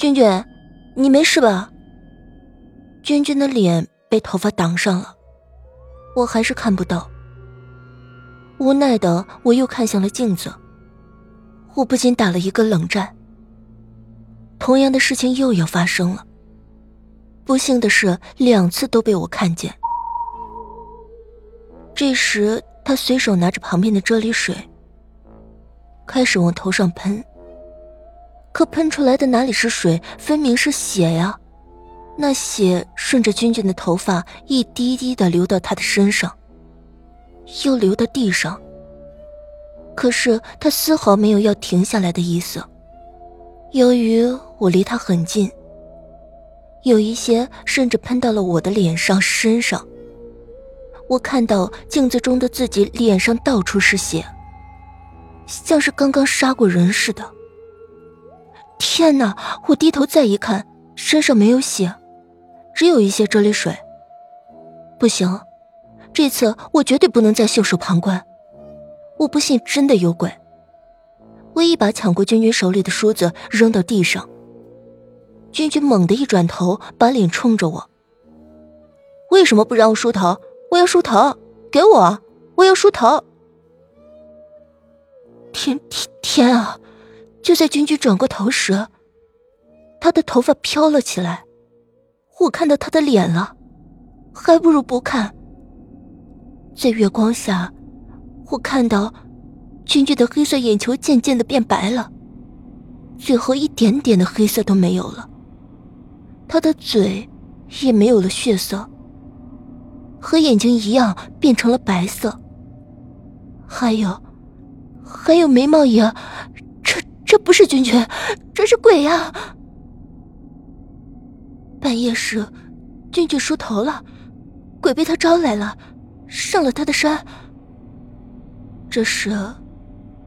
娟娟，你没事吧？娟娟的脸被头发挡上了，我还是看不到。无奈的，我又看向了镜子，我不禁打了一个冷战。同样的事情又要发生了。不幸的是，两次都被我看见。这时，他随手拿着旁边的啫喱水，开始往头上喷。可喷出来的哪里是水，分明是血呀！那血顺着君君的头发一滴滴的流到他的身上，又流到地上。可是他丝毫没有要停下来的意思。由于我离他很近，有一些甚至喷到了我的脸上、身上。我看到镜子中的自己脸上到处是血，像是刚刚杀过人似的。天哪！我低头再一看，身上没有血，只有一些啫喱水。不行，这次我绝对不能再袖手旁观。我不信真的有鬼。我一把抢过君君手里的梳子，扔到地上。君君猛地一转头，把脸冲着我：“为什么不让我梳头？我要梳头！给我！我要梳头！”天天天啊！就在君君转过头时，他的头发飘了起来。我看到他的脸了，还不如不看。在月光下，我看到。君君的黑色眼球渐渐的变白了，最后一点点的黑色都没有了。他的嘴也没有了血色，和眼睛一样变成了白色。还有，还有眉毛也……这不是君君，这是鬼呀！半夜时，君君梳头了，鬼被他招来了，上了他的身。这时。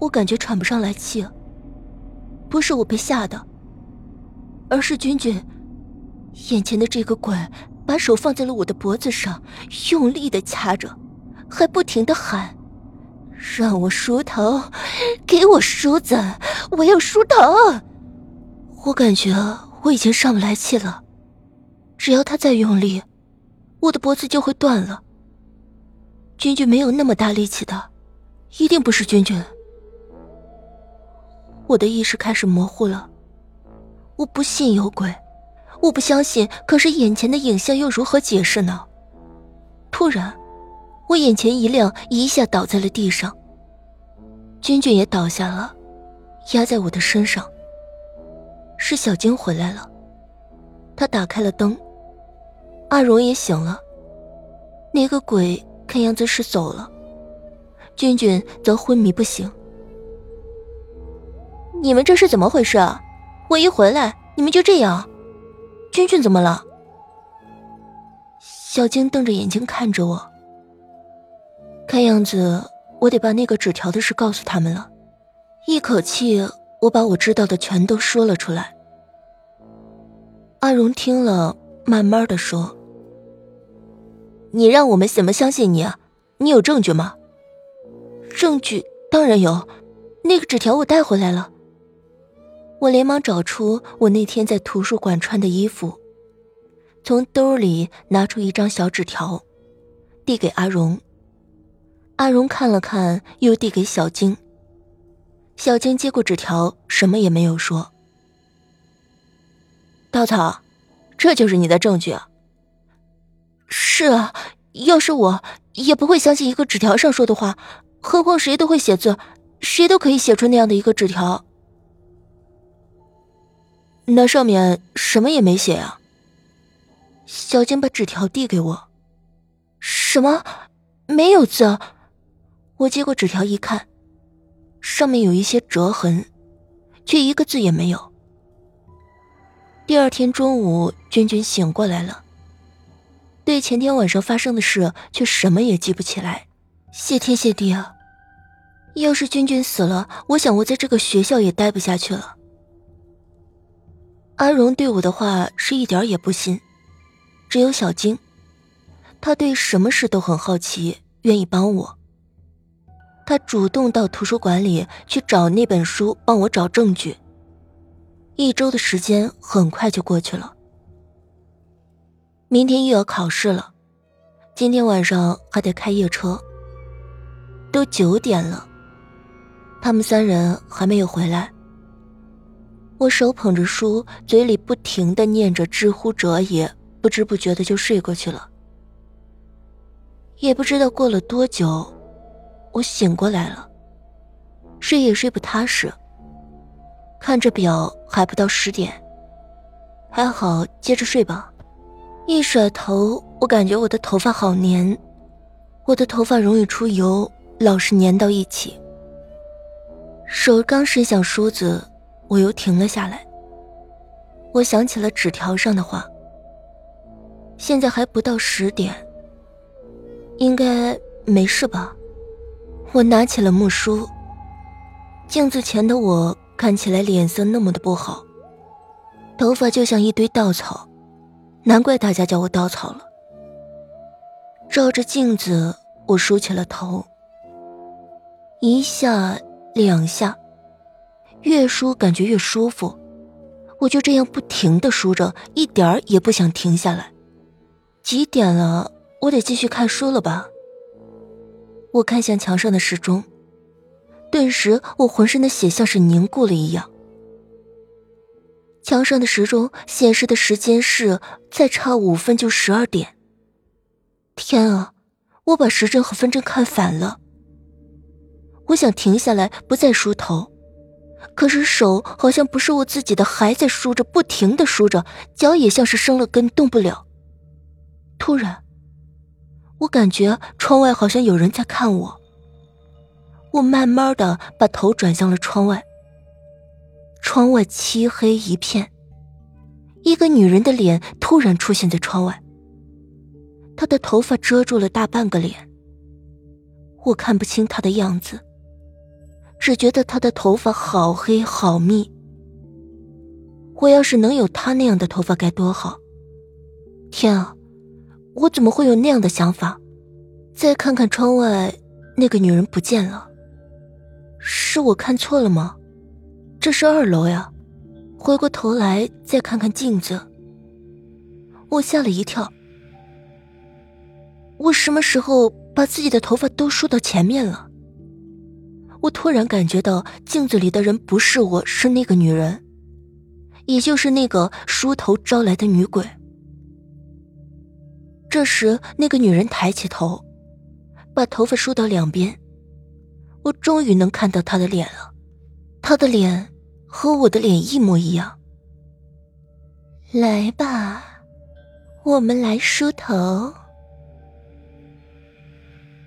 我感觉喘不上来气，不是我被吓的，而是君君眼前的这个鬼把手放在了我的脖子上，用力的掐着，还不停的喊：“让我梳头，给我梳子，我要梳头。”我感觉我已经上不来气了，只要他再用力，我的脖子就会断了。君君没有那么大力气的，一定不是君君。我的意识开始模糊了，我不信有鬼，我不相信。可是眼前的影像又如何解释呢？突然，我眼前一亮，一下倒在了地上。君君也倒下了，压在我的身上。是小晶回来了，他打开了灯。阿荣也醒了，那个鬼看样子是走了，君君则昏迷不醒。你们这是怎么回事啊？我一回来，你们就这样。君君怎么了？小晶瞪着眼睛看着我。看样子我得把那个纸条的事告诉他们了。一口气，我把我知道的全都说了出来。阿荣听了，慢慢的说：“你让我们怎么相信你啊？你有证据吗？”证据当然有，那个纸条我带回来了。我连忙找出我那天在图书馆穿的衣服，从兜里拿出一张小纸条，递给阿荣。阿荣看了看，又递给小晶。小晶接过纸条，什么也没有说。稻草，这就是你的证据啊？是啊，要是我也不会相信一个纸条上说的话，何况谁都会写字，谁都可以写出那样的一个纸条。那上面什么也没写啊。小晶把纸条递给我，什么？没有字。我接过纸条一看，上面有一些折痕，却一个字也没有。第二天中午，君君醒过来了，对前天晚上发生的事却什么也记不起来。谢天谢地啊！要是君君死了，我想我在这个学校也待不下去了。阿荣对我的话是一点也不信，只有小晶，他对什么事都很好奇，愿意帮我。他主动到图书馆里去找那本书，帮我找证据。一周的时间很快就过去了。明天又要考试了，今天晚上还得开夜车。都九点了，他们三人还没有回来。我手捧着书，嘴里不停的念着“知乎者也”，不知不觉的就睡过去了。也不知道过了多久，我醒过来了，睡也睡不踏实。看着表，还不到十点，还好，接着睡吧。一甩头，我感觉我的头发好黏，我的头发容易出油，老是粘到一起。手刚伸向梳子，我又停了下来。我想起了纸条上的话。现在还不到十点，应该没事吧？我拿起了木梳。镜子前的我看起来脸色那么的不好，头发就像一堆稻草。难怪大家叫我稻草了。照着镜子，我梳起了头，一下两下，越梳感觉越舒服，我就这样不停的梳着，一点儿也不想停下来。几点了？我得继续看书了吧？我看向墙上的时钟，顿时我浑身的血像是凝固了一样。墙上的时钟显示的时间是再差五分就十二点。天啊，我把时针和分针看反了。我想停下来不再梳头，可是手好像不是我自己的，还在梳着，不停的梳着，脚也像是生了根，动不了。突然，我感觉窗外好像有人在看我。我慢慢的把头转向了窗外。窗外漆黑一片，一个女人的脸突然出现在窗外。她的头发遮住了大半个脸，我看不清她的样子，只觉得她的头发好黑好密。我要是能有她那样的头发该多好！天啊，我怎么会有那样的想法？再看看窗外，那个女人不见了，是我看错了吗？这是二楼呀，回过头来再看看镜子，我吓了一跳。我什么时候把自己的头发都梳到前面了？我突然感觉到镜子里的人不是我，是那个女人，也就是那个梳头招来的女鬼。这时，那个女人抬起头，把头发梳到两边，我终于能看到她的脸了。她的脸和我的脸一模一样。来吧，我们来梳头。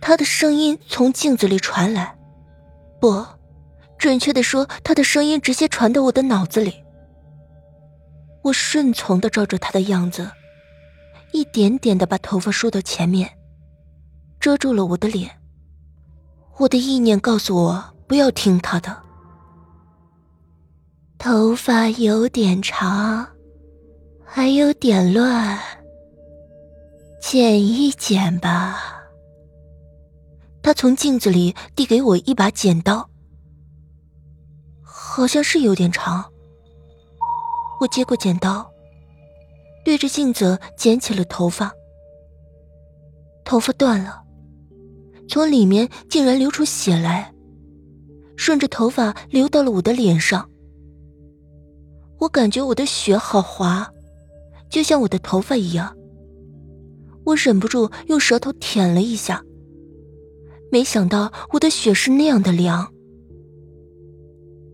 他的声音从镜子里传来，不，准确的说，他的声音直接传到我的脑子里。我顺从的照着他的样子，一点点的把头发梳到前面，遮住了我的脸。我的意念告诉我不要听他的。头发有点长，还有点乱，剪一剪吧。他从镜子里递给我一把剪刀，好像是有点长。我接过剪刀，对着镜子剪起了头发。头发断了，从里面竟然流出血来，顺着头发流到了我的脸上。我感觉我的血好滑，就像我的头发一样。我忍不住用舌头舔了一下，没想到我的血是那样的凉。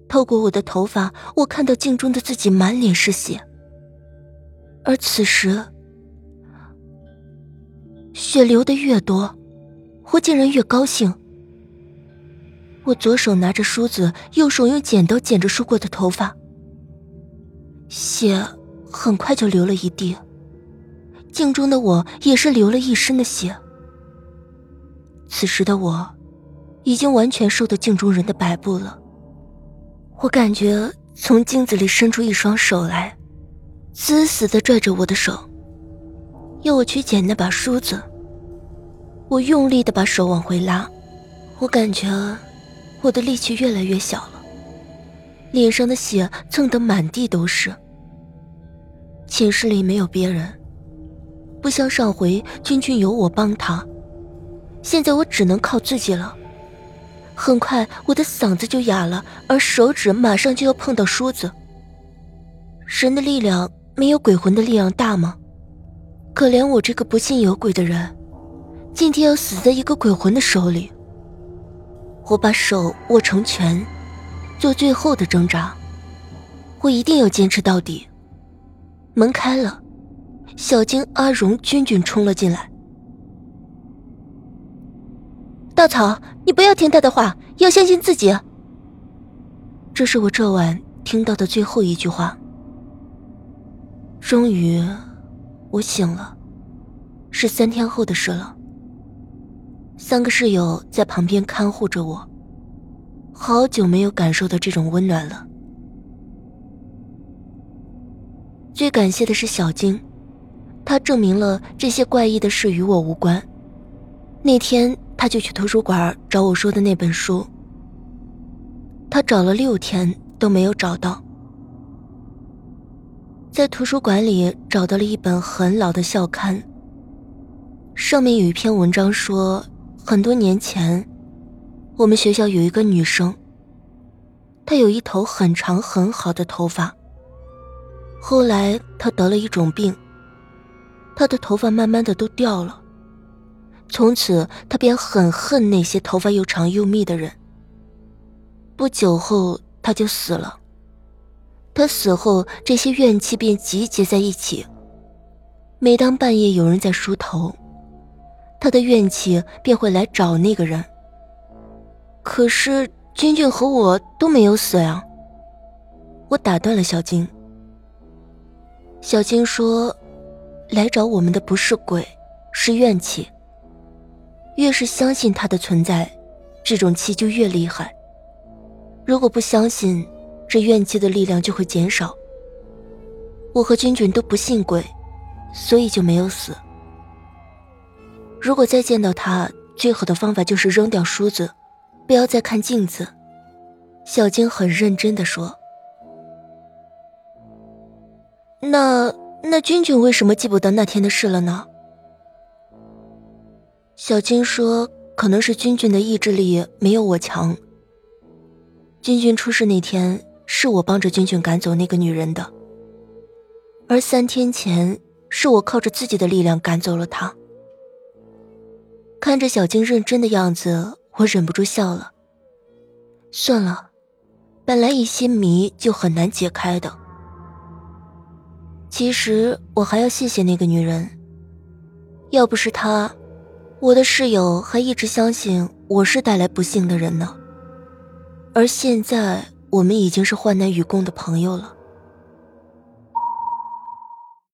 透过我的头发，我看到镜中的自己满脸是血。而此时，血流的越多，我竟然越高兴。我左手拿着梳子，右手用剪刀剪着梳过的头发。血很快就流了一地，镜中的我也是流了一身的血。此时的我，已经完全受到镜中人的摆布了。我感觉从镜子里伸出一双手来，死死的拽着我的手，要我去捡那把梳子。我用力的把手往回拉，我感觉我的力气越来越小了。脸上的血蹭得满地都是。寝室里没有别人，不像上回君君有我帮他，现在我只能靠自己了。很快我的嗓子就哑了，而手指马上就要碰到梳子。神的力量没有鬼魂的力量大吗？可怜我这个不信有鬼的人，今天要死在一个鬼魂的手里。我把手握成拳，做最后的挣扎。我一定要坚持到底。门开了，小金、阿荣、君君冲了进来。稻草，你不要听他的话，要相信自己。这是我这晚听到的最后一句话。终于，我醒了，是三天后的事了。三个室友在旁边看护着我，好久没有感受到这种温暖了。最感谢的是小金，他证明了这些怪异的事与我无关。那天他就去图书馆找我说的那本书，他找了六天都没有找到，在图书馆里找到了一本很老的校刊，上面有一篇文章说。很多年前，我们学校有一个女生。她有一头很长很好的头发。后来她得了一种病，她的头发慢慢的都掉了。从此她便很恨那些头发又长又密的人。不久后她就死了。他死后，这些怨气便集结在一起。每当半夜有人在梳头。他的怨气便会来找那个人。可是君君和我都没有死呀。我打断了小金。小金说：“来找我们的不是鬼，是怨气。越是相信他的存在，这种气就越厉害。如果不相信，这怨气的力量就会减少。我和君君都不信鬼，所以就没有死。”如果再见到他，最好的方法就是扔掉梳子，不要再看镜子。小金很认真的说：“那那君君为什么记不得那天的事了呢？”小金说：“可能是君君的意志力没有我强。君君出事那天，是我帮着君君赶走那个女人的，而三天前，是我靠着自己的力量赶走了她。”看着小静认真的样子，我忍不住笑了。算了，本来一些谜就很难解开的。其实我还要谢谢那个女人，要不是她，我的室友还一直相信我是带来不幸的人呢。而现在，我们已经是患难与共的朋友了。